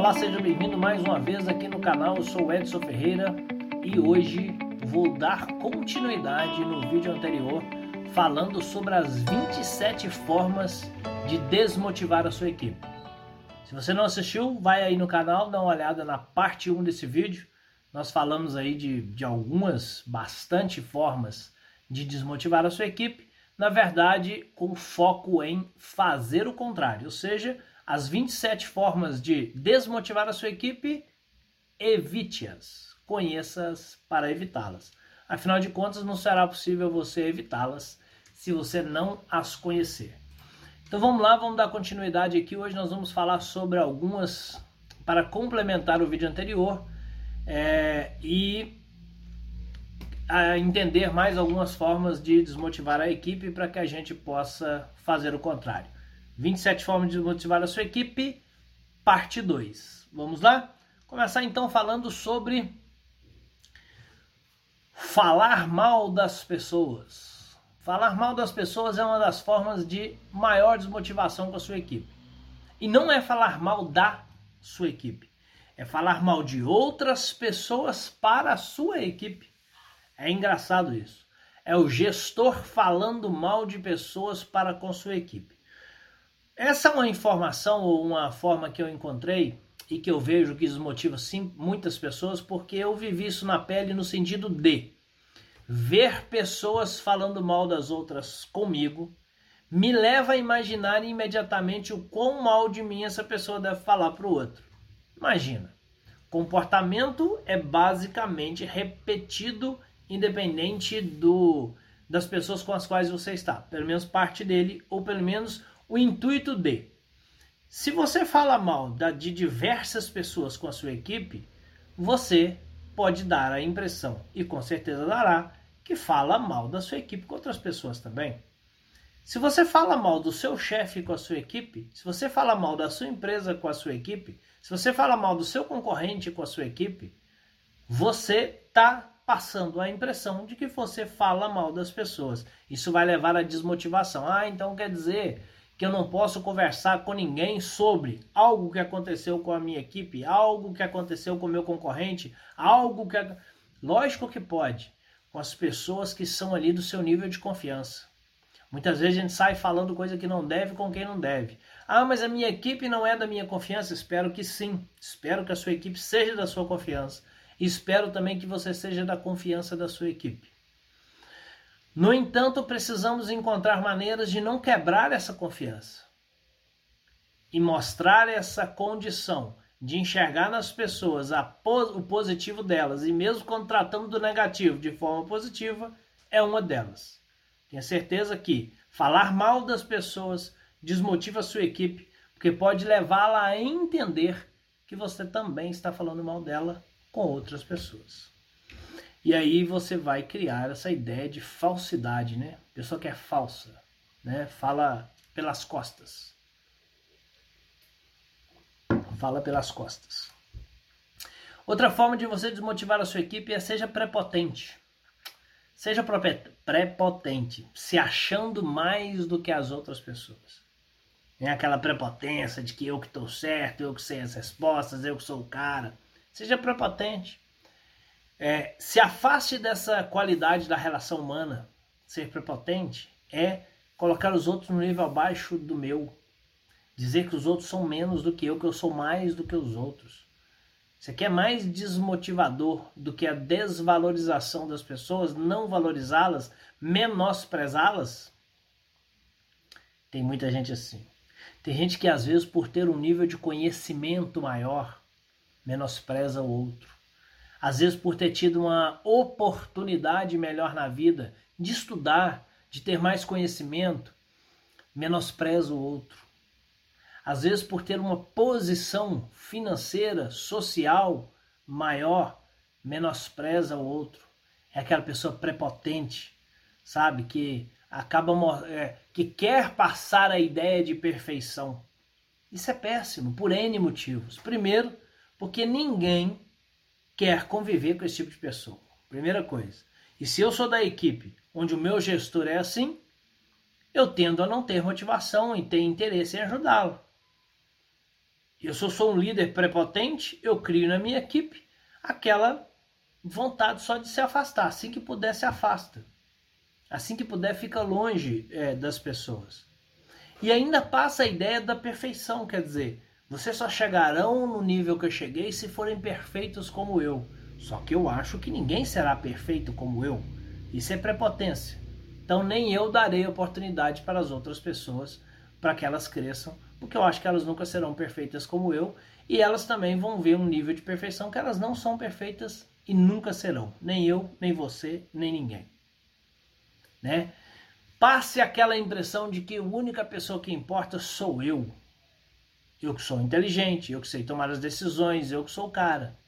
Olá, seja bem-vindo mais uma vez aqui no canal. Eu sou Edson Ferreira e hoje vou dar continuidade no vídeo anterior falando sobre as 27 formas de desmotivar a sua equipe. Se você não assistiu, vai aí no canal, dá uma olhada na parte 1 desse vídeo. Nós falamos aí de, de algumas, bastante formas de desmotivar a sua equipe, na verdade, com foco em fazer o contrário, ou seja, as 27 formas de desmotivar a sua equipe, evite-as. Conheça-as para evitá-las. Afinal de contas, não será possível você evitá-las se você não as conhecer. Então vamos lá, vamos dar continuidade aqui. Hoje nós vamos falar sobre algumas para complementar o vídeo anterior é, e entender mais algumas formas de desmotivar a equipe para que a gente possa fazer o contrário. 27 formas de motivar a sua equipe, parte 2. Vamos lá? Começar então falando sobre falar mal das pessoas. Falar mal das pessoas é uma das formas de maior desmotivação com a sua equipe. E não é falar mal da sua equipe, é falar mal de outras pessoas para a sua equipe. É engraçado isso. É o gestor falando mal de pessoas para com sua equipe. Essa é uma informação ou uma forma que eu encontrei e que eu vejo que desmotiva sim muitas pessoas, porque eu vivi isso na pele no sentido de ver pessoas falando mal das outras comigo me leva a imaginar imediatamente o quão mal de mim essa pessoa deve falar para o outro. Imagina. Comportamento é basicamente repetido independente do das pessoas com as quais você está, pelo menos parte dele ou pelo menos o intuito de. Se você fala mal de diversas pessoas com a sua equipe, você pode dar a impressão, e com certeza dará, que fala mal da sua equipe com outras pessoas também. Se você fala mal do seu chefe com a sua equipe, se você fala mal da sua empresa com a sua equipe, se você fala mal do seu concorrente com a sua equipe, você está passando a impressão de que você fala mal das pessoas. Isso vai levar à desmotivação. Ah, então quer dizer que eu não posso conversar com ninguém sobre algo que aconteceu com a minha equipe, algo que aconteceu com o meu concorrente, algo que. Lógico que pode, com as pessoas que são ali do seu nível de confiança. Muitas vezes a gente sai falando coisa que não deve com quem não deve. Ah, mas a minha equipe não é da minha confiança? Espero que sim. Espero que a sua equipe seja da sua confiança. Espero também que você seja da confiança da sua equipe. No entanto, precisamos encontrar maneiras de não quebrar essa confiança e mostrar essa condição de enxergar nas pessoas o positivo delas e mesmo quando tratando do negativo de forma positiva, é uma delas. Tenha certeza que falar mal das pessoas desmotiva a sua equipe, porque pode levá-la a entender que você também está falando mal dela com outras pessoas. E aí você vai criar essa ideia de falsidade, né? Pessoa que é falsa, né? Fala pelas costas. Fala pelas costas. Outra forma de você desmotivar a sua equipe é seja prepotente. Seja prepotente, se achando mais do que as outras pessoas. É aquela prepotência de que eu que estou certo, eu que sei as respostas, eu que sou o cara. Seja prepotente. É, se afaste dessa qualidade da relação humana, ser prepotente, é colocar os outros no nível abaixo do meu. Dizer que os outros são menos do que eu, que eu sou mais do que os outros. Isso aqui é mais desmotivador do que a desvalorização das pessoas, não valorizá-las, menosprezá-las. Tem muita gente assim. Tem gente que às vezes por ter um nível de conhecimento maior, menospreza o outro às vezes por ter tido uma oportunidade melhor na vida de estudar, de ter mais conhecimento, menospreza o outro. Às vezes por ter uma posição financeira, social maior, menospreza o outro. É aquela pessoa prepotente, sabe, que acaba é, que quer passar a ideia de perfeição. Isso é péssimo por N motivos. Primeiro, porque ninguém quer conviver com esse tipo de pessoa. Primeira coisa. E se eu sou da equipe onde o meu gestor é assim, eu tendo a não ter motivação e ter interesse em ajudá-lo. eu sou, sou um líder prepotente, eu crio na minha equipe aquela vontade só de se afastar. Assim que puder, se afasta. Assim que puder, fica longe é, das pessoas. E ainda passa a ideia da perfeição, quer dizer, vocês só chegarão no nível que eu cheguei se forem perfeitos como eu. Só que eu acho que ninguém será perfeito como eu. Isso é prepotência. Então nem eu darei oportunidade para as outras pessoas para que elas cresçam, porque eu acho que elas nunca serão perfeitas como eu e elas também vão ver um nível de perfeição que elas não são perfeitas e nunca serão, nem eu, nem você, nem ninguém. Né? Passe aquela impressão de que a única pessoa que importa sou eu. Eu que sou inteligente, eu que sei tomar as decisões, eu que sou o cara.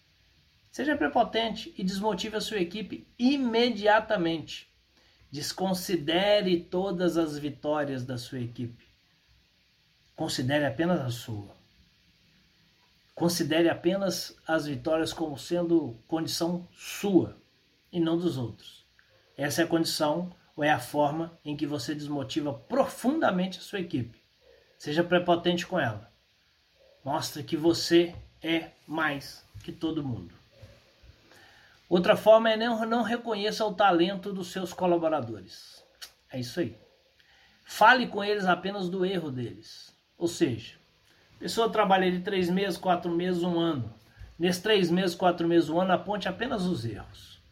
Seja prepotente e desmotive a sua equipe imediatamente. Desconsidere todas as vitórias da sua equipe. Considere apenas a sua. Considere apenas as vitórias como sendo condição sua e não dos outros. Essa é a condição ou é a forma em que você desmotiva profundamente a sua equipe. Seja prepotente com ela. Mostre que você é mais que todo mundo. Outra forma é não, não reconheça o talento dos seus colaboradores. É isso aí. Fale com eles apenas do erro deles. Ou seja, a pessoa trabalha de três meses, quatro meses, um ano. Nesses três meses, quatro meses, um ano, aponte apenas os erros.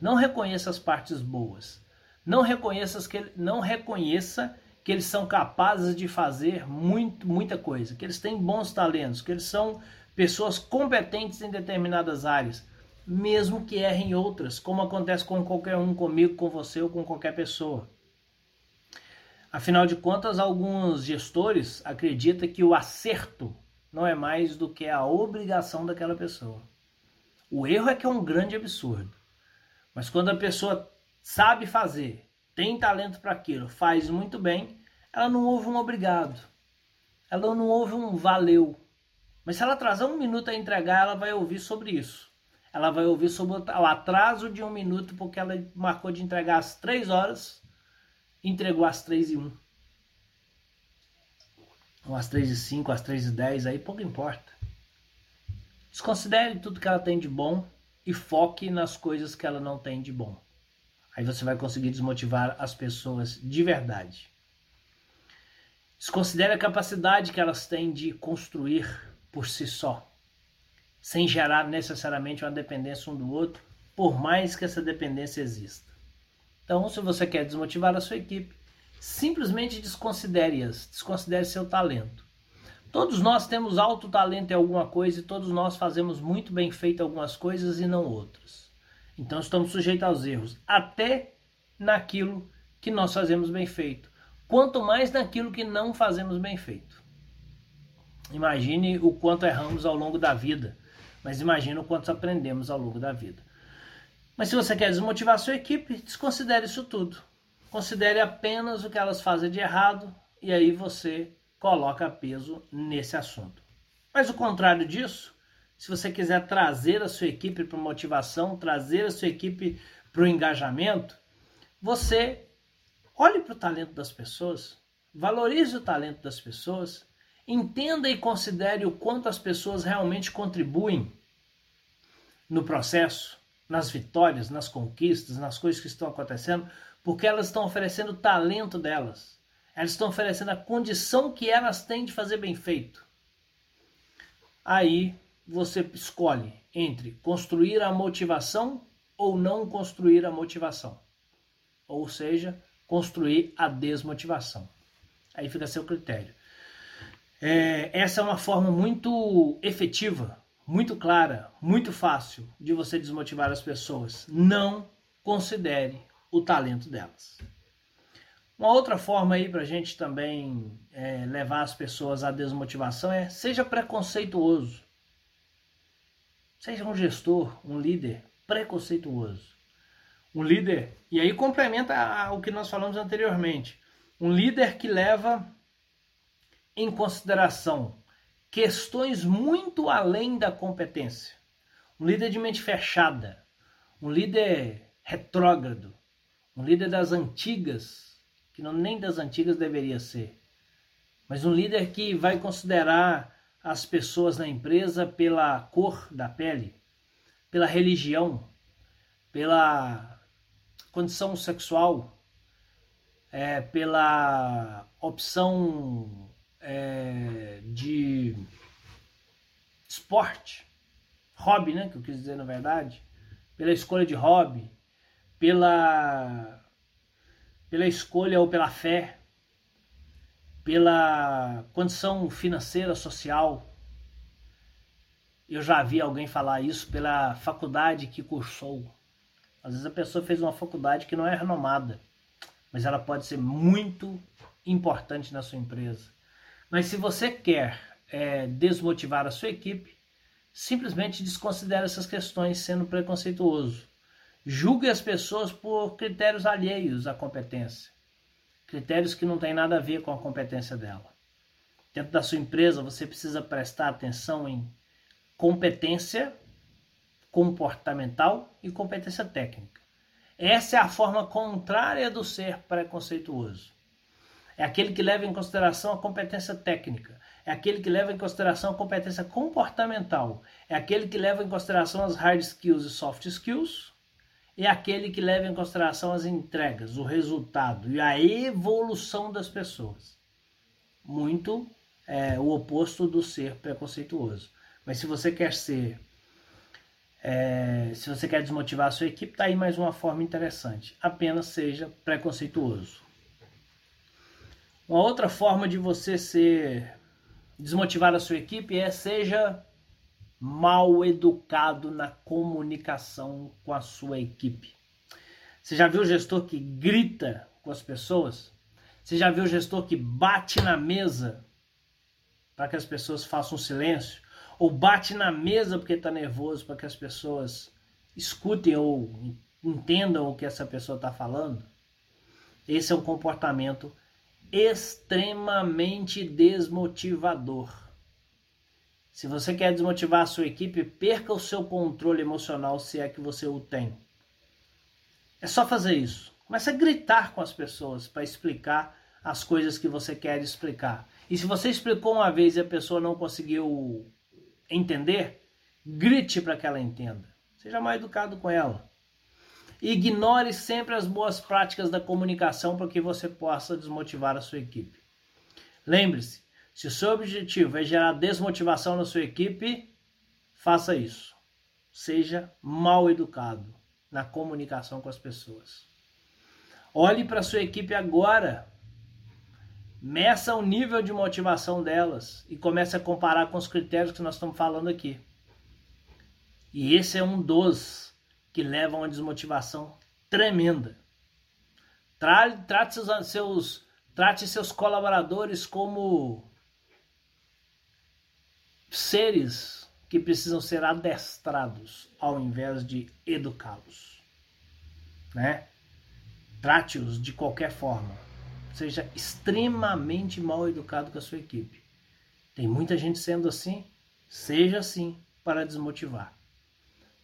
Não reconheça as partes boas. Não reconheça que, não reconheça que eles são capazes de fazer muito, muita coisa, que eles têm bons talentos, que eles são pessoas competentes em determinadas áreas mesmo que erre em outras, como acontece com qualquer um, comigo, com você ou com qualquer pessoa. Afinal de contas, alguns gestores acreditam que o acerto não é mais do que a obrigação daquela pessoa. O erro é que é um grande absurdo. Mas quando a pessoa sabe fazer, tem talento para aquilo, faz muito bem, ela não ouve um obrigado. Ela não ouve um valeu. Mas se ela atrasar um minuto a entregar, ela vai ouvir sobre isso ela vai ouvir sobre o atraso de um minuto, porque ela marcou de entregar às três horas, entregou às três e um. Ou às três e cinco, às três e dez, aí pouco importa. Desconsidere tudo que ela tem de bom e foque nas coisas que ela não tem de bom. Aí você vai conseguir desmotivar as pessoas de verdade. Desconsidere a capacidade que elas têm de construir por si só sem gerar necessariamente uma dependência um do outro, por mais que essa dependência exista. Então, se você quer desmotivar a sua equipe, simplesmente desconsidere-as, desconsidere seu talento. Todos nós temos alto talento em alguma coisa e todos nós fazemos muito bem feito algumas coisas e não outras. Então estamos sujeitos aos erros, até naquilo que nós fazemos bem feito, quanto mais naquilo que não fazemos bem feito. Imagine o quanto erramos ao longo da vida mas imagina o quanto aprendemos ao longo da vida. Mas se você quer desmotivar sua equipe, desconsidere isso tudo. Considere apenas o que elas fazem de errado e aí você coloca peso nesse assunto. Mas o contrário disso, se você quiser trazer a sua equipe para motivação, trazer a sua equipe para o engajamento, você olhe para o talento das pessoas, valorize o talento das pessoas Entenda e considere o quanto as pessoas realmente contribuem no processo, nas vitórias, nas conquistas, nas coisas que estão acontecendo, porque elas estão oferecendo o talento delas. Elas estão oferecendo a condição que elas têm de fazer bem feito. Aí você escolhe entre construir a motivação ou não construir a motivação. Ou seja, construir a desmotivação. Aí fica a seu critério. É, essa é uma forma muito efetiva, muito clara, muito fácil de você desmotivar as pessoas. Não considere o talento delas. Uma outra forma aí para a gente também é, levar as pessoas à desmotivação é seja preconceituoso. Seja um gestor, um líder preconceituoso. Um líder, e aí complementa o que nós falamos anteriormente, um líder que leva em consideração questões muito além da competência. Um líder de mente fechada, um líder retrógrado, um líder das antigas, que não nem das antigas deveria ser, mas um líder que vai considerar as pessoas na empresa pela cor da pele, pela religião, pela condição sexual, é, pela opção é, de esporte, hobby, né, que eu quis dizer na verdade, pela escolha de hobby, pela pela escolha ou pela fé, pela condição financeira, social. Eu já vi alguém falar isso pela faculdade que cursou. Às vezes a pessoa fez uma faculdade que não é renomada, mas ela pode ser muito importante na sua empresa. Mas se você quer é, desmotivar a sua equipe, simplesmente desconsidere essas questões sendo preconceituoso. Julgue as pessoas por critérios alheios à competência. Critérios que não têm nada a ver com a competência dela. Dentro da sua empresa, você precisa prestar atenção em competência comportamental e competência técnica. Essa é a forma contrária do ser preconceituoso. É aquele que leva em consideração a competência técnica, é aquele que leva em consideração a competência comportamental, é aquele que leva em consideração as hard skills e soft skills, é aquele que leva em consideração as entregas, o resultado e a evolução das pessoas. Muito é, o oposto do ser preconceituoso. Mas se você quer ser é, se você quer desmotivar a sua equipe, está aí mais uma forma interessante. Apenas seja preconceituoso. Uma outra forma de você ser desmotivar a sua equipe é seja mal educado na comunicação com a sua equipe. Você já viu o gestor que grita com as pessoas? Você já viu o gestor que bate na mesa para que as pessoas façam silêncio? ou bate na mesa porque está nervoso para que as pessoas escutem ou entendam o que essa pessoa está falando. Esse é um comportamento extremamente desmotivador. Se você quer desmotivar a sua equipe, perca o seu controle emocional se é que você o tem. É só fazer isso. Comece a gritar com as pessoas para explicar as coisas que você quer explicar. E se você explicou uma vez e a pessoa não conseguiu entender, grite para que ela entenda. Seja mais educado com ela. Ignore sempre as boas práticas da comunicação para que você possa desmotivar a sua equipe. Lembre-se, se o seu objetivo é gerar desmotivação na sua equipe, faça isso. Seja mal educado na comunicação com as pessoas. Olhe para a sua equipe agora meça o nível de motivação delas e comece a comparar com os critérios que nós estamos falando aqui. E esse é um dos que levam a uma desmotivação tremenda. Trate seus, seus, trate seus colaboradores como seres que precisam ser adestrados ao invés de educá-los. Né? Trate-os de qualquer forma seja extremamente mal educado com a sua equipe. Tem muita gente sendo assim, seja assim para desmotivar.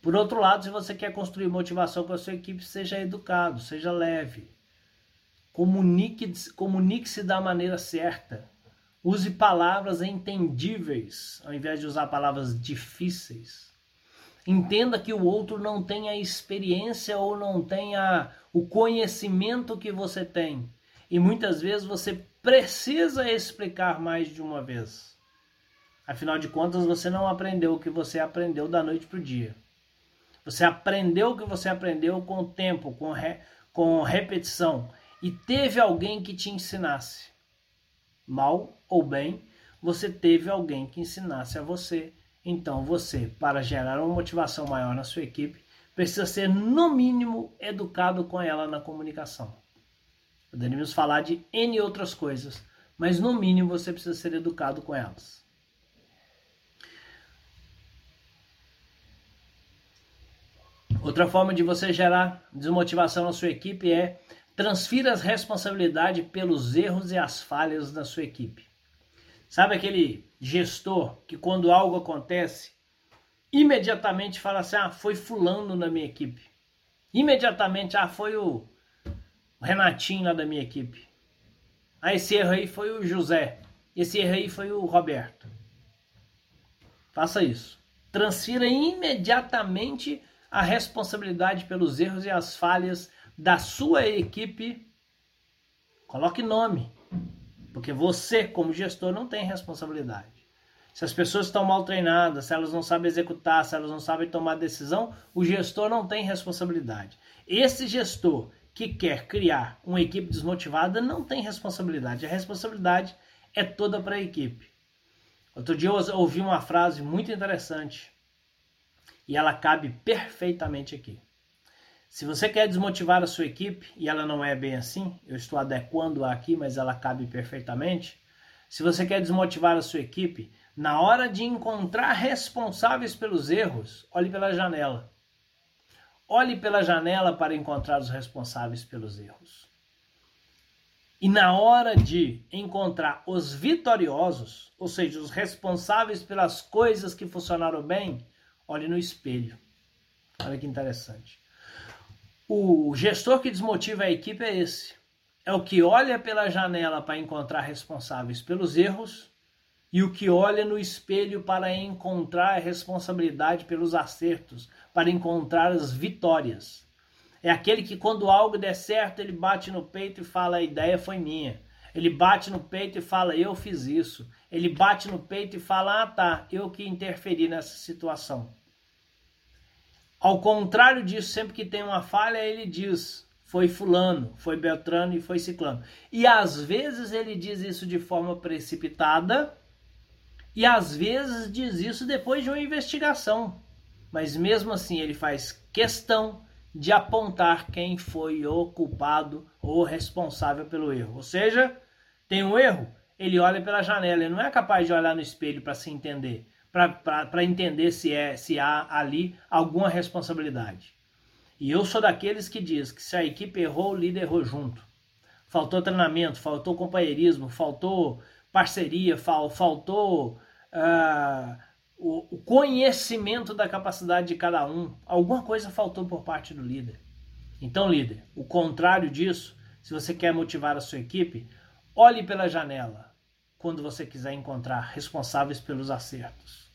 Por outro lado, se você quer construir motivação com a sua equipe, seja educado, seja leve. Comunique-se comunique da maneira certa. Use palavras entendíveis, ao invés de usar palavras difíceis. Entenda que o outro não tem a experiência ou não tem o conhecimento que você tem e muitas vezes você precisa explicar mais de uma vez. Afinal de contas, você não aprendeu o que você aprendeu da noite para o dia. Você aprendeu o que você aprendeu com o tempo, com, re, com repetição. E teve alguém que te ensinasse. Mal ou bem, você teve alguém que ensinasse a você. Então você, para gerar uma motivação maior na sua equipe, precisa ser, no mínimo, educado com ela na comunicação. Poderíamos falar de N outras coisas, mas no mínimo você precisa ser educado com elas. Outra forma de você gerar desmotivação na sua equipe é transfira as responsabilidades pelos erros e as falhas da sua equipe. Sabe aquele gestor que quando algo acontece, imediatamente fala assim: "Ah, foi fulano na minha equipe". Imediatamente, ah, foi o Renatinho lá da minha equipe. Ah, esse erro aí foi o José. Esse erro aí foi o Roberto. Faça isso. Transfira imediatamente a responsabilidade pelos erros e as falhas da sua equipe. Coloque nome, porque você, como gestor, não tem responsabilidade. Se as pessoas estão mal treinadas, se elas não sabem executar, se elas não sabem tomar decisão, o gestor não tem responsabilidade. Esse gestor que quer criar uma equipe desmotivada não tem responsabilidade. A responsabilidade é toda para a equipe. Outro dia eu ouvi uma frase muito interessante e ela cabe perfeitamente aqui. Se você quer desmotivar a sua equipe, e ela não é bem assim, eu estou adequando-a aqui, mas ela cabe perfeitamente. Se você quer desmotivar a sua equipe, na hora de encontrar responsáveis pelos erros, olhe pela janela. Olhe pela janela para encontrar os responsáveis pelos erros. E na hora de encontrar os vitoriosos, ou seja, os responsáveis pelas coisas que funcionaram bem, olhe no espelho. Olha que interessante. O gestor que desmotiva a equipe é esse. É o que olha pela janela para encontrar responsáveis pelos erros e o que olha no espelho para encontrar a responsabilidade pelos acertos, para encontrar as vitórias. É aquele que, quando algo der certo, ele bate no peito e fala: a ideia foi minha. Ele bate no peito e fala: eu fiz isso. Ele bate no peito e fala: ah, tá, eu que interferi nessa situação. Ao contrário disso, sempre que tem uma falha, ele diz: foi Fulano, foi Beltrano e foi Ciclano. E às vezes ele diz isso de forma precipitada e às vezes diz isso depois de uma investigação. Mas mesmo assim ele faz questão de apontar quem foi o culpado ou responsável pelo erro. Ou seja, tem um erro, ele olha pela janela, ele não é capaz de olhar no espelho para se entender, para entender se é se há ali alguma responsabilidade. E eu sou daqueles que diz que se a equipe errou, o líder errou junto. Faltou treinamento, faltou companheirismo, faltou parceria, fal, faltou uh, o, o conhecimento da capacidade de cada um. Alguma coisa faltou por parte do líder. Então, líder, o contrário disso, se você quer motivar a sua equipe, olhe pela janela quando você quiser encontrar responsáveis pelos acertos.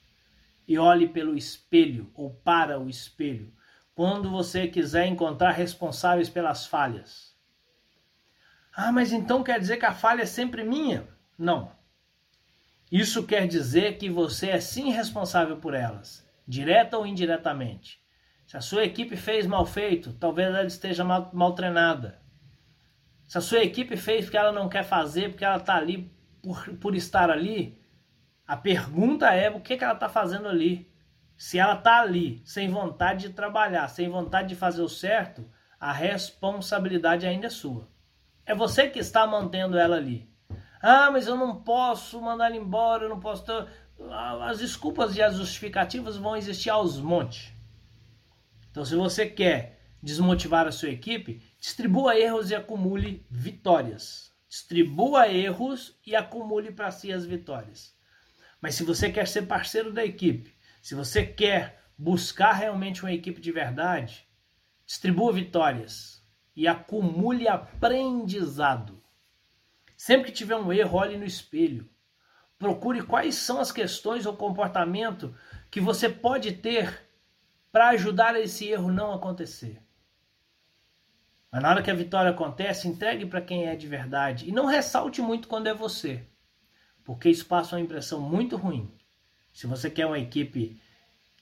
E olhe pelo espelho ou para o espelho quando você quiser encontrar responsáveis pelas falhas. Ah, mas então quer dizer que a falha é sempre minha? Não. Isso quer dizer que você é sim responsável por elas, direta ou indiretamente. Se a sua equipe fez mal feito, talvez ela esteja mal, mal treinada. Se a sua equipe fez porque ela não quer fazer, porque ela está ali por, por estar ali, a pergunta é o que, que ela está fazendo ali. Se ela está ali sem vontade de trabalhar, sem vontade de fazer o certo, a responsabilidade ainda é sua. É você que está mantendo ela ali. Ah, mas eu não posso mandar ele embora, eu não posso. Ter... As desculpas e as justificativas vão existir aos montes. Então, se você quer desmotivar a sua equipe, distribua erros e acumule vitórias. Distribua erros e acumule para si as vitórias. Mas se você quer ser parceiro da equipe, se você quer buscar realmente uma equipe de verdade, distribua vitórias e acumule aprendizado. Sempre que tiver um erro, olhe no espelho. Procure quais são as questões ou comportamento que você pode ter para ajudar esse erro não acontecer. Mas na hora que a vitória acontece, entregue para quem é de verdade e não ressalte muito quando é você, porque isso passa uma impressão muito ruim. Se você quer uma equipe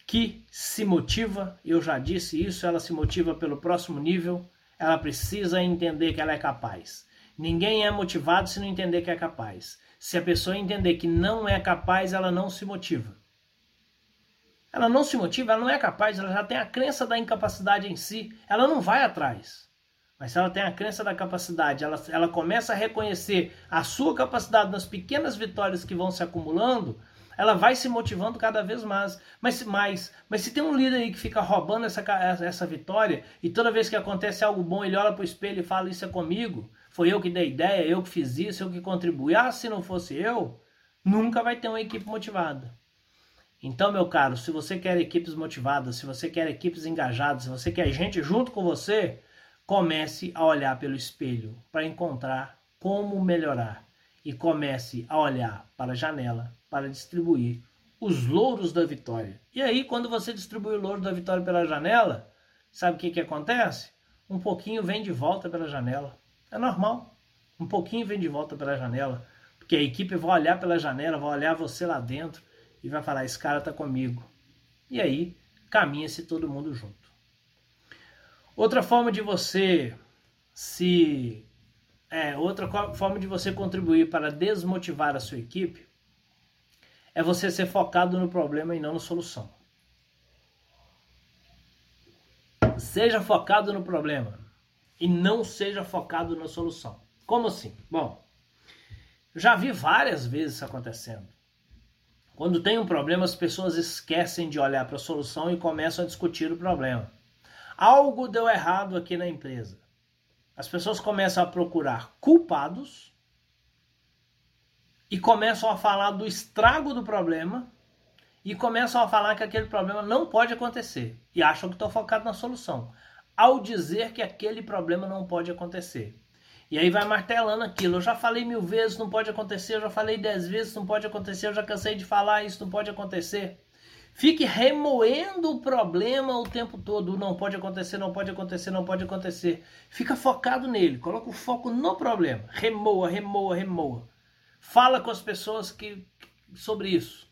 que se motiva, eu já disse isso, ela se motiva pelo próximo nível, ela precisa entender que ela é capaz. Ninguém é motivado se não entender que é capaz. Se a pessoa entender que não é capaz, ela não se motiva. Ela não se motiva, ela não é capaz, ela já tem a crença da incapacidade em si, ela não vai atrás. Mas se ela tem a crença da capacidade, ela, ela começa a reconhecer a sua capacidade nas pequenas vitórias que vão se acumulando, ela vai se motivando cada vez mais. Mas, mais, mas se tem um líder aí que fica roubando essa, essa vitória e toda vez que acontece algo bom ele olha para o espelho e fala isso é comigo, foi eu que dei ideia, eu que fiz isso, eu que contribuí. Ah, se não fosse eu, nunca vai ter uma equipe motivada. Então, meu caro, se você quer equipes motivadas, se você quer equipes engajadas, se você quer gente junto com você, comece a olhar pelo espelho para encontrar como melhorar e comece a olhar para a janela para distribuir os louros da vitória. E aí, quando você distribui o louro da vitória pela janela, sabe o que, que acontece? Um pouquinho vem de volta pela janela. É normal. Um pouquinho vem de volta pela janela. Porque a equipe vai olhar pela janela, vai olhar você lá dentro e vai falar: esse cara está comigo. E aí, caminha-se todo mundo junto. Outra forma de você se. É, outra forma de você contribuir para desmotivar a sua equipe é você ser focado no problema e não na solução. Seja focado no problema e não seja focado na solução. Como assim? Bom, já vi várias vezes isso acontecendo. Quando tem um problema, as pessoas esquecem de olhar para a solução e começam a discutir o problema. Algo deu errado aqui na empresa. As pessoas começam a procurar culpados e começam a falar do estrago do problema e começam a falar que aquele problema não pode acontecer e acham que estão focados na solução, ao dizer que aquele problema não pode acontecer. E aí vai martelando aquilo. Eu já falei mil vezes, não pode acontecer. Eu já falei dez vezes, não pode acontecer. Eu já cansei de falar, isso não pode acontecer. Fique remoendo o problema o tempo todo. Não pode acontecer, não pode acontecer, não pode acontecer. Fica focado nele. Coloca o foco no problema. Remoa, remoa, remoa. Fala com as pessoas que, sobre isso.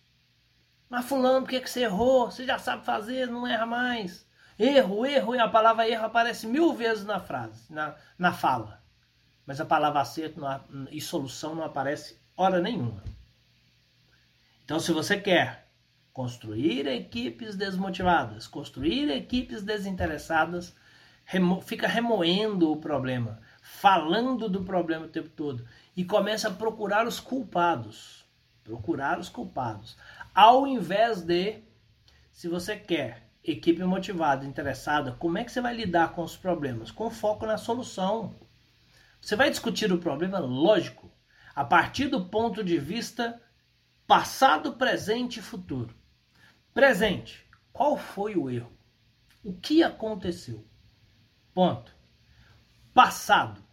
Mas fulano, por que, que você errou? Você já sabe fazer, não erra mais. Erro, erro, e a palavra erro aparece mil vezes na frase, na, na fala. Mas a palavra acerto e solução não aparece hora nenhuma. Então, se você quer construir equipes desmotivadas, construir equipes desinteressadas, remo, fica remoendo o problema, falando do problema o tempo todo e começa a procurar os culpados. Procurar os culpados. Ao invés de, se você quer equipe motivada, interessada, como é que você vai lidar com os problemas? Com foco na solução. Você vai discutir o problema, lógico, a partir do ponto de vista passado, presente e futuro. Presente, qual foi o erro? O que aconteceu? Ponto. Passado,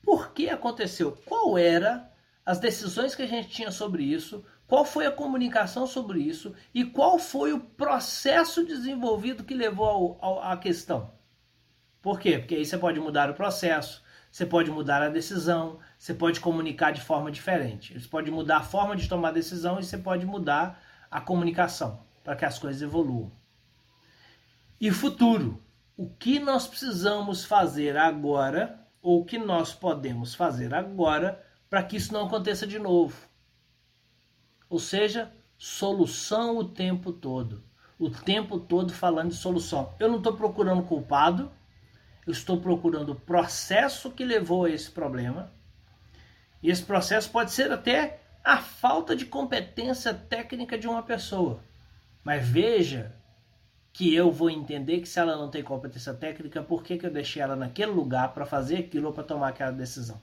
por que aconteceu? Qual era as decisões que a gente tinha sobre isso? Qual foi a comunicação sobre isso? E qual foi o processo desenvolvido que levou à questão? Por quê? Porque aí você pode mudar o processo, você pode mudar a decisão, você pode comunicar de forma diferente. Você pode mudar a forma de tomar decisão e você pode mudar a comunicação para que as coisas evoluam. E futuro. O que nós precisamos fazer agora ou o que nós podemos fazer agora para que isso não aconteça de novo. Ou seja, solução o tempo todo. O tempo todo falando de solução. Eu não estou procurando culpado, eu estou procurando o processo que levou a esse problema. E esse processo pode ser até a falta de competência técnica de uma pessoa. Mas veja que eu vou entender que se ela não tem competência técnica, por que, que eu deixei ela naquele lugar para fazer aquilo ou para tomar aquela decisão?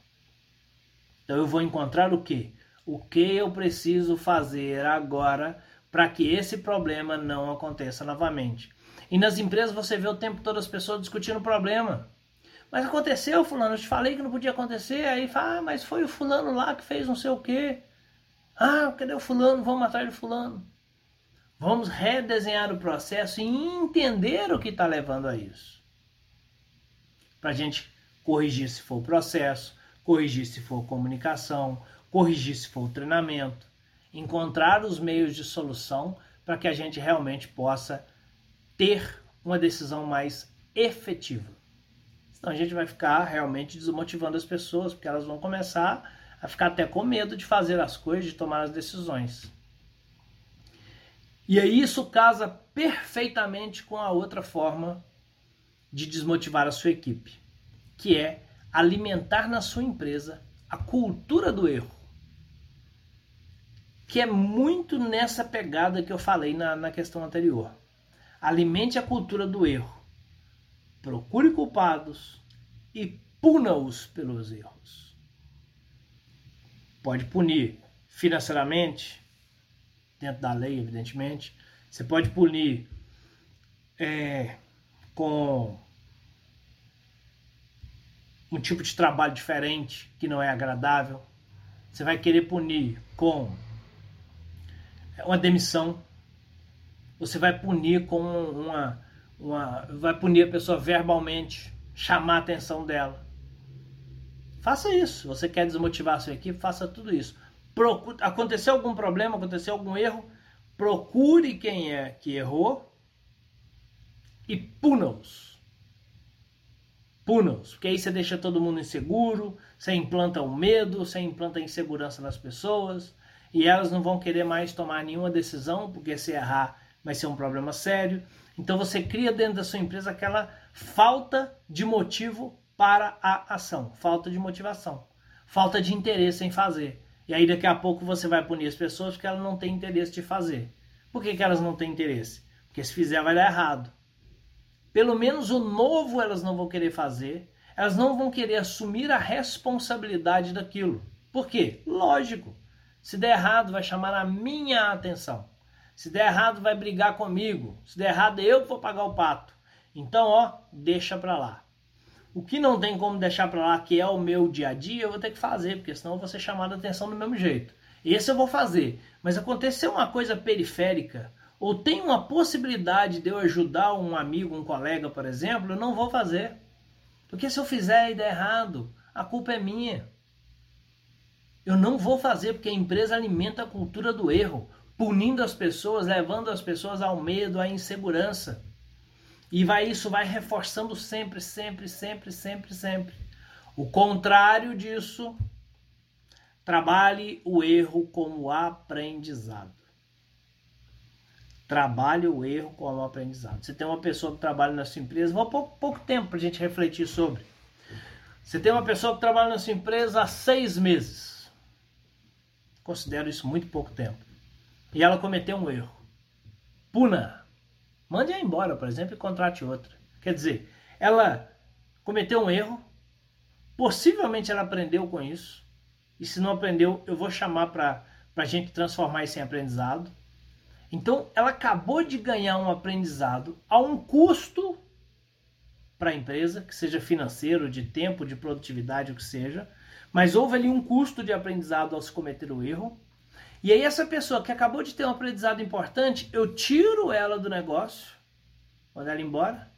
Então eu vou encontrar o que? O que eu preciso fazer agora para que esse problema não aconteça novamente. E nas empresas você vê o tempo todo as pessoas discutindo o problema. Mas aconteceu, fulano, eu te falei que não podia acontecer, aí fala, ah, mas foi o fulano lá que fez não sei o quê. Ah, cadê o fulano? Vamos atrás do fulano. Vamos redesenhar o processo e entender o que está levando a isso. Para a gente corrigir se for o processo, corrigir se for comunicação, corrigir se for o treinamento, encontrar os meios de solução para que a gente realmente possa ter uma decisão mais efetiva. Senão a gente vai ficar realmente desmotivando as pessoas, porque elas vão começar a ficar até com medo de fazer as coisas, de tomar as decisões. E aí isso casa perfeitamente com a outra forma de desmotivar a sua equipe, que é alimentar na sua empresa a cultura do erro. Que é muito nessa pegada que eu falei na, na questão anterior. Alimente a cultura do erro. Procure culpados e puna-os pelos erros. Pode punir financeiramente, dentro da lei, evidentemente. Você pode punir é, com um tipo de trabalho diferente que não é agradável. Você vai querer punir com uma demissão. Você vai punir com uma, uma vai punir a pessoa verbalmente, chamar a atenção dela. Faça isso. Você quer desmotivar a sua equipe, faça tudo isso. Procure, aconteceu algum problema, aconteceu algum erro, procure quem é que errou e puna-os. Puna-os, porque aí você deixa todo mundo inseguro, você implanta o medo, você implanta a insegurança nas pessoas e elas não vão querer mais tomar nenhuma decisão, porque se errar vai ser um problema sério. Então você cria dentro da sua empresa aquela falta de motivo para a ação, falta de motivação, falta de interesse em fazer. E aí daqui a pouco você vai punir as pessoas porque elas não têm interesse de fazer. Por que, que elas não têm interesse? Porque se fizer vai dar errado. Pelo menos o novo elas não vão querer fazer, elas não vão querer assumir a responsabilidade daquilo. Por quê? Lógico. Se der errado, vai chamar a minha atenção. Se der errado, vai brigar comigo. Se der errado, eu vou pagar o pato. Então, ó, deixa pra lá. O que não tem como deixar pra lá, que é o meu dia a dia, eu vou ter que fazer, porque senão eu vou ser chamado a atenção do mesmo jeito. Esse eu vou fazer. Mas aconteceu uma coisa periférica, ou tem uma possibilidade de eu ajudar um amigo, um colega, por exemplo, eu não vou fazer. Porque se eu fizer e der errado, a culpa é minha. Eu não vou fazer porque a empresa alimenta a cultura do erro, punindo as pessoas, levando as pessoas ao medo, à insegurança. E vai isso vai reforçando sempre, sempre, sempre, sempre, sempre. O contrário disso, trabalhe o erro como aprendizado. Trabalhe o erro como aprendizado. Você tem uma pessoa que trabalha na sua empresa, vou pouco, pouco tempo para a gente refletir sobre. Você tem uma pessoa que trabalha na sua empresa há seis meses Considero isso muito pouco tempo. E ela cometeu um erro. Puna. Mande-a embora, por exemplo, e contrate outra. Quer dizer, ela cometeu um erro, possivelmente ela aprendeu com isso, e se não aprendeu, eu vou chamar para a gente transformar isso em aprendizado. Então, ela acabou de ganhar um aprendizado a um custo para a empresa, que seja financeiro, de tempo, de produtividade, o que seja, mas houve ali um custo de aprendizado ao se cometer o erro. E aí essa pessoa que acabou de ter um aprendizado importante, eu tiro ela do negócio, mando ela embora,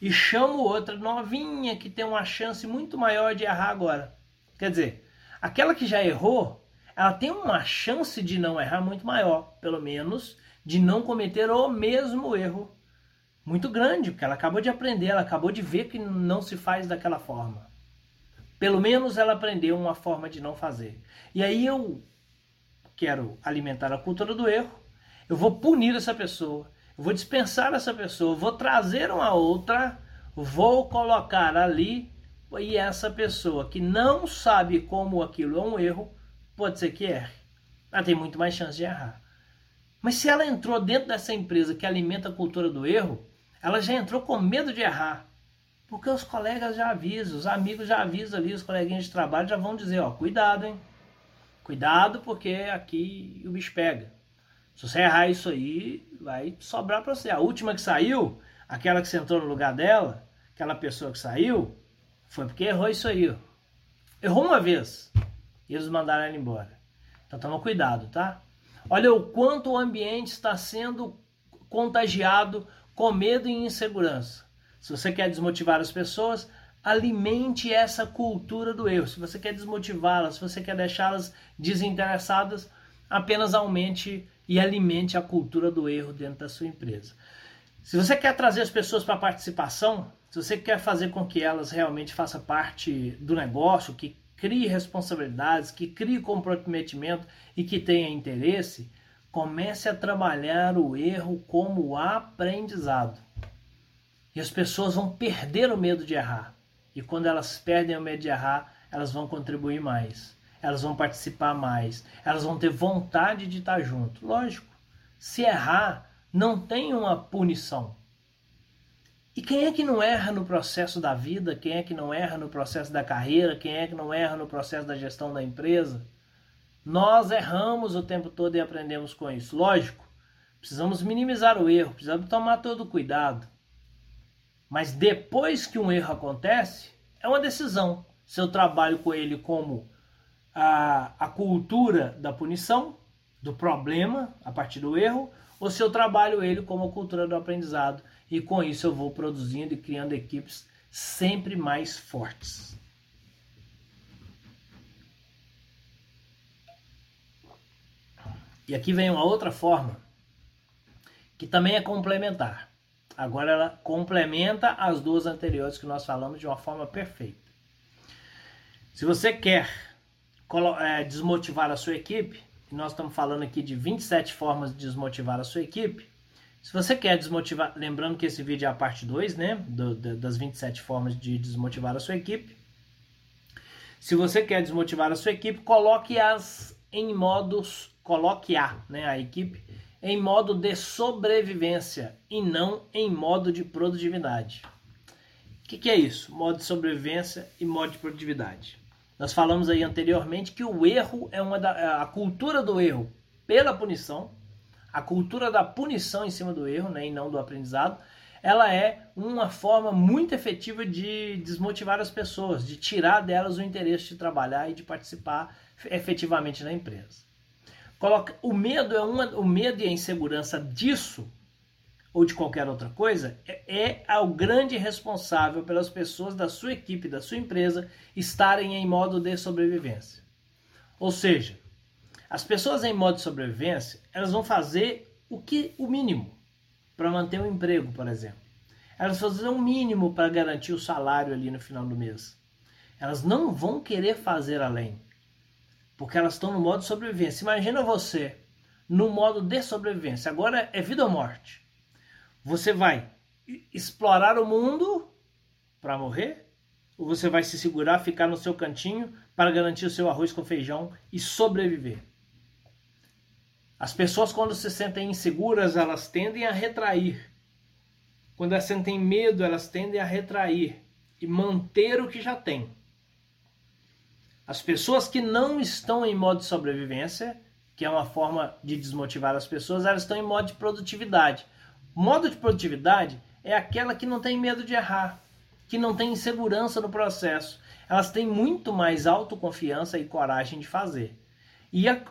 e chamo outra novinha que tem uma chance muito maior de errar agora. Quer dizer, aquela que já errou, ela tem uma chance de não errar muito maior, pelo menos de não cometer o mesmo erro muito grande, porque ela acabou de aprender, ela acabou de ver que não se faz daquela forma. Pelo menos ela aprendeu uma forma de não fazer. E aí eu quero alimentar a cultura do erro, eu vou punir essa pessoa, eu vou dispensar essa pessoa, vou trazer uma outra, vou colocar ali e essa pessoa que não sabe como aquilo é um erro, pode ser que erre. Ela tem muito mais chance de errar. Mas se ela entrou dentro dessa empresa que alimenta a cultura do erro, ela já entrou com medo de errar. Porque os colegas já avisam, os amigos já avisam ali, os coleguinhas de trabalho já vão dizer, ó, cuidado, hein? Cuidado porque aqui o bicho pega. Se você errar isso aí, vai sobrar para você. A última que saiu, aquela que sentou no lugar dela, aquela pessoa que saiu, foi porque errou isso aí. Ó. Errou uma vez. E eles mandaram ela embora. Então toma cuidado, tá? Olha o quanto o ambiente está sendo contagiado com medo e insegurança. Se você quer desmotivar as pessoas, alimente essa cultura do erro. Se você quer desmotivá-las, se você quer deixá-las desinteressadas, apenas aumente e alimente a cultura do erro dentro da sua empresa. Se você quer trazer as pessoas para a participação, se você quer fazer com que elas realmente façam parte do negócio, que crie responsabilidades, que crie comprometimento e que tenha interesse, comece a trabalhar o erro como aprendizado. E as pessoas vão perder o medo de errar. E quando elas perdem o errar, elas vão contribuir mais. Elas vão participar mais. Elas vão ter vontade de estar junto. Lógico, se errar, não tem uma punição. E quem é que não erra no processo da vida? Quem é que não erra no processo da carreira? Quem é que não erra no processo da gestão da empresa? Nós erramos o tempo todo e aprendemos com isso. Lógico, precisamos minimizar o erro, precisamos tomar todo o cuidado. Mas depois que um erro acontece, é uma decisão. Se eu trabalho com ele como a, a cultura da punição do problema a partir do erro, ou se eu trabalho ele como a cultura do aprendizado e com isso eu vou produzindo e criando equipes sempre mais fortes. E aqui vem uma outra forma que também é complementar. Agora ela complementa as duas anteriores que nós falamos de uma forma perfeita. Se você quer é, desmotivar a sua equipe, nós estamos falando aqui de 27 formas de desmotivar a sua equipe, se você quer desmotivar, lembrando que esse vídeo é a parte 2, né, do, das 27 formas de desmotivar a sua equipe. Se você quer desmotivar a sua equipe, coloque-as em modos, coloque-a, né, a equipe, em modo de sobrevivência e não em modo de produtividade. O que, que é isso? Modo de sobrevivência e modo de produtividade. Nós falamos aí anteriormente que o erro é uma da, é a cultura do erro pela punição, a cultura da punição em cima do erro, né, e não do aprendizado, ela é uma forma muito efetiva de desmotivar as pessoas, de tirar delas o interesse de trabalhar e de participar efetivamente na empresa. Coloca, o medo é uma, o medo e a insegurança disso ou de qualquer outra coisa, é, é o grande responsável pelas pessoas da sua equipe, da sua empresa, estarem em modo de sobrevivência. Ou seja, as pessoas em modo de sobrevivência, elas vão fazer o que o mínimo para manter o um emprego, por exemplo. Elas vão fazer o um mínimo para garantir o salário ali no final do mês. Elas não vão querer fazer além, porque elas estão no modo de sobrevivência. Imagina você no modo de sobrevivência. Agora é vida ou morte. Você vai explorar o mundo para morrer? Ou você vai se segurar, ficar no seu cantinho para garantir o seu arroz com feijão e sobreviver? As pessoas, quando se sentem inseguras, elas tendem a retrair. Quando elas sentem medo, elas tendem a retrair e manter o que já têm. As pessoas que não estão em modo de sobrevivência, que é uma forma de desmotivar as pessoas, elas estão em modo de produtividade. Modo de produtividade é aquela que não tem medo de errar, que não tem insegurança no processo. Elas têm muito mais autoconfiança e coragem de fazer. E a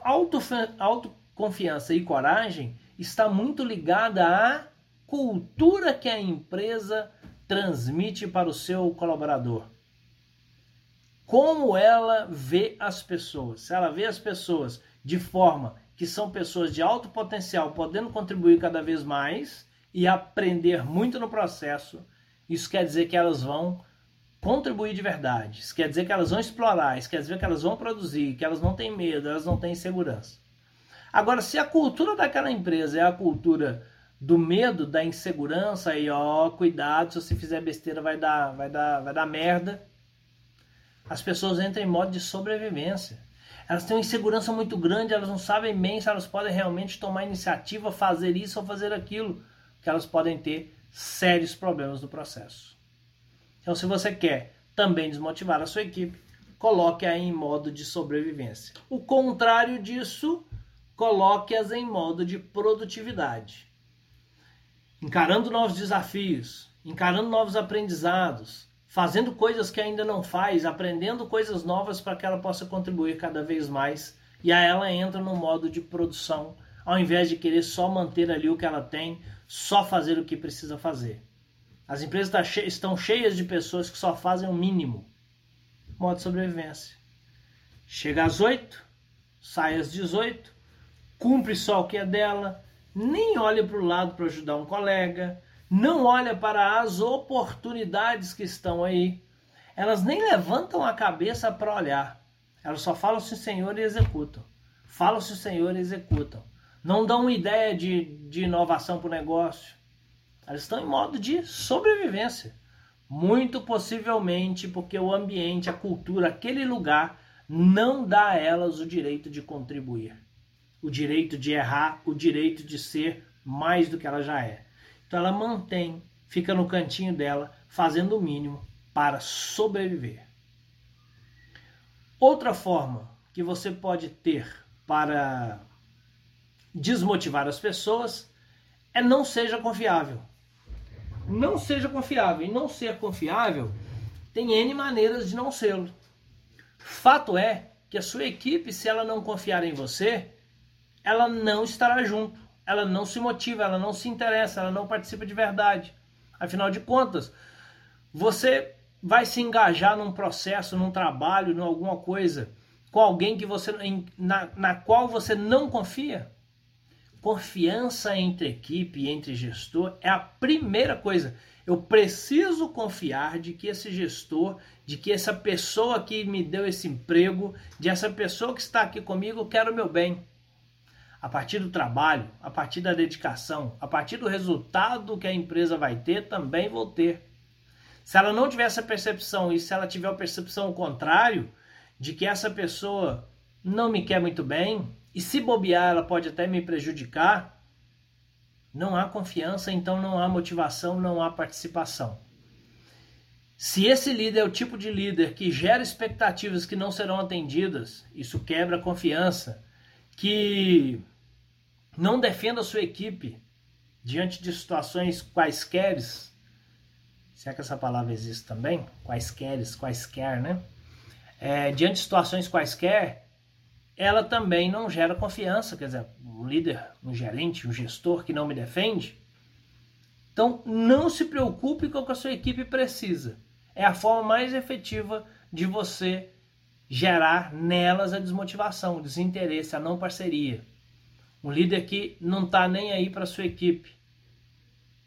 autoconfiança e coragem está muito ligada à cultura que a empresa transmite para o seu colaborador. Como ela vê as pessoas. Se ela vê as pessoas de forma que são pessoas de alto potencial, podendo contribuir cada vez mais, e aprender muito no processo, isso quer dizer que elas vão contribuir de verdade. Isso quer dizer que elas vão explorar, isso quer dizer que elas vão produzir, que elas não têm medo, elas não têm insegurança. Agora, se a cultura daquela empresa é a cultura do medo, da insegurança, aí ó, cuidado, se você fizer besteira vai dar, vai dar, vai dar merda. As pessoas entram em modo de sobrevivência. Elas têm uma insegurança muito grande, elas não sabem bem se elas podem realmente tomar iniciativa, fazer isso ou fazer aquilo que elas podem ter sérios problemas no processo. Então, se você quer também desmotivar a sua equipe, coloque-a em modo de sobrevivência. O contrário disso, coloque-as em modo de produtividade. Encarando novos desafios, encarando novos aprendizados, fazendo coisas que ainda não faz, aprendendo coisas novas para que ela possa contribuir cada vez mais. E aí ela entra no modo de produção, ao invés de querer só manter ali o que ela tem, só fazer o que precisa fazer. As empresas tá estão cheias de pessoas que só fazem o mínimo. Modo de sobrevivência. Chega às 8, sai às 18, cumpre só o que é dela, nem olha para o lado para ajudar um colega, não olha para as oportunidades que estão aí. Elas nem levantam a cabeça para olhar. Elas só falam se o Senhor e executam. Falam se o Senhor e executam não dão ideia de, de inovação para o negócio. Elas estão em modo de sobrevivência. Muito possivelmente porque o ambiente, a cultura, aquele lugar não dá a elas o direito de contribuir, o direito de errar, o direito de ser mais do que ela já é. Então ela mantém, fica no cantinho dela, fazendo o mínimo para sobreviver. Outra forma que você pode ter para desmotivar as pessoas é não seja confiável. Não seja confiável. E não ser confiável tem N maneiras de não sê-lo. Fato é que a sua equipe, se ela não confiar em você, ela não estará junto, ela não se motiva, ela não se interessa, ela não participa de verdade. Afinal de contas, você vai se engajar num processo, num trabalho, em alguma coisa com alguém que você na, na qual você não confia? Confiança entre equipe entre gestor é a primeira coisa. Eu preciso confiar de que esse gestor, de que essa pessoa que me deu esse emprego, de essa pessoa que está aqui comigo, quer o meu bem. A partir do trabalho, a partir da dedicação, a partir do resultado que a empresa vai ter, também vou ter. Se ela não tiver essa percepção e se ela tiver a percepção contrário, de que essa pessoa não me quer muito bem e se bobear ela pode até me prejudicar, não há confiança, então não há motivação, não há participação. Se esse líder é o tipo de líder que gera expectativas que não serão atendidas, isso quebra a confiança, que não defenda sua equipe diante de situações quaisquer, se é que essa palavra existe também, quaisquer, quaisquer, né? é, diante de situações quaisquer, ela também não gera confiança. Quer dizer, um líder, um gerente, um gestor que não me defende. Então, não se preocupe com o que a sua equipe precisa. É a forma mais efetiva de você gerar nelas a desmotivação, o desinteresse, a não parceria. Um líder que não está nem aí para sua equipe,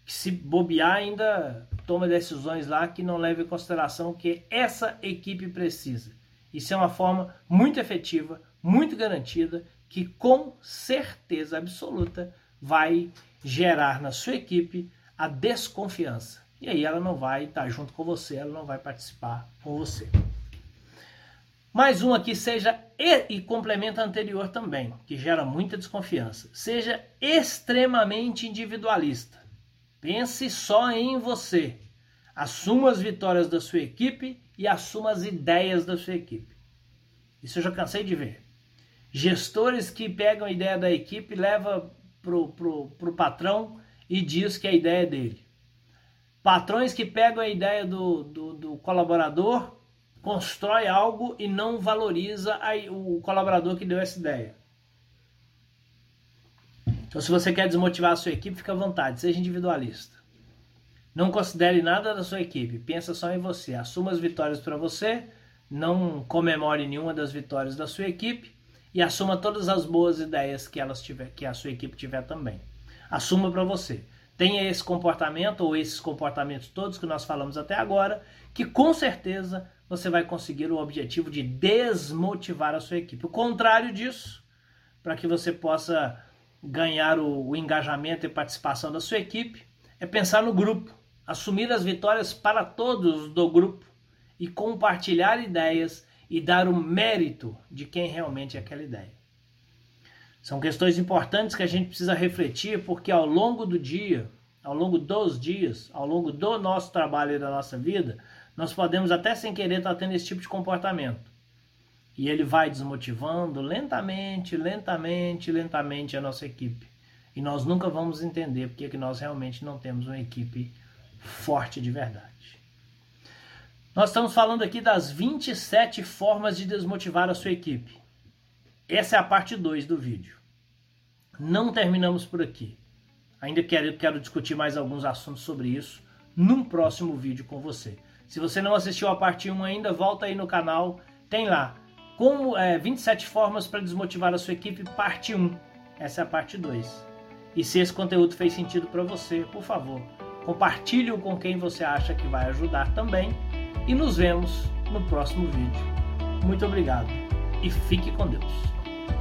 que se bobear ainda toma decisões lá que não leva em consideração o que essa equipe precisa. Isso é uma forma muito efetiva, muito garantida, que com certeza absoluta vai gerar na sua equipe a desconfiança. E aí ela não vai estar junto com você, ela não vai participar com você. Mais um aqui seja e, e complementa anterior também, que gera muita desconfiança. Seja extremamente individualista. Pense só em você. Assuma as vitórias da sua equipe e assuma as ideias da sua equipe. Isso eu já cansei de ver. Gestores que pegam a ideia da equipe, levam pro, pro, pro patrão e diz que a ideia é dele. Patrões que pegam a ideia do, do, do colaborador, constrói algo e não valoriza o colaborador que deu essa ideia. Então, se você quer desmotivar a sua equipe, fica à vontade, seja individualista. Não considere nada da sua equipe, pensa só em você. Assuma as vitórias para você, não comemore nenhuma das vitórias da sua equipe e assuma todas as boas ideias que elas tiver, que a sua equipe tiver também. Assuma para você. Tenha esse comportamento ou esses comportamentos todos que nós falamos até agora, que com certeza você vai conseguir o objetivo de desmotivar a sua equipe. O contrário disso, para que você possa ganhar o, o engajamento e participação da sua equipe, é pensar no grupo assumir as vitórias para todos do grupo e compartilhar ideias e dar o mérito de quem realmente é aquela ideia. São questões importantes que a gente precisa refletir, porque ao longo do dia, ao longo dos dias, ao longo do nosso trabalho e da nossa vida, nós podemos até sem querer estar tendo esse tipo de comportamento. E ele vai desmotivando lentamente, lentamente, lentamente a nossa equipe. E nós nunca vamos entender porque que nós realmente não temos uma equipe forte de verdade. Nós estamos falando aqui das 27 formas de desmotivar a sua equipe. Essa é a parte 2 do vídeo. Não terminamos por aqui. Ainda quero, quero discutir mais alguns assuntos sobre isso num próximo vídeo com você. Se você não assistiu a parte 1 ainda, volta aí no canal. Tem lá como é, 27 formas para desmotivar a sua equipe, parte 1. Essa é a parte 2. E se esse conteúdo fez sentido para você, por favor, compartilhe-o com quem você acha que vai ajudar também e nos vemos no próximo vídeo. Muito obrigado e fique com Deus.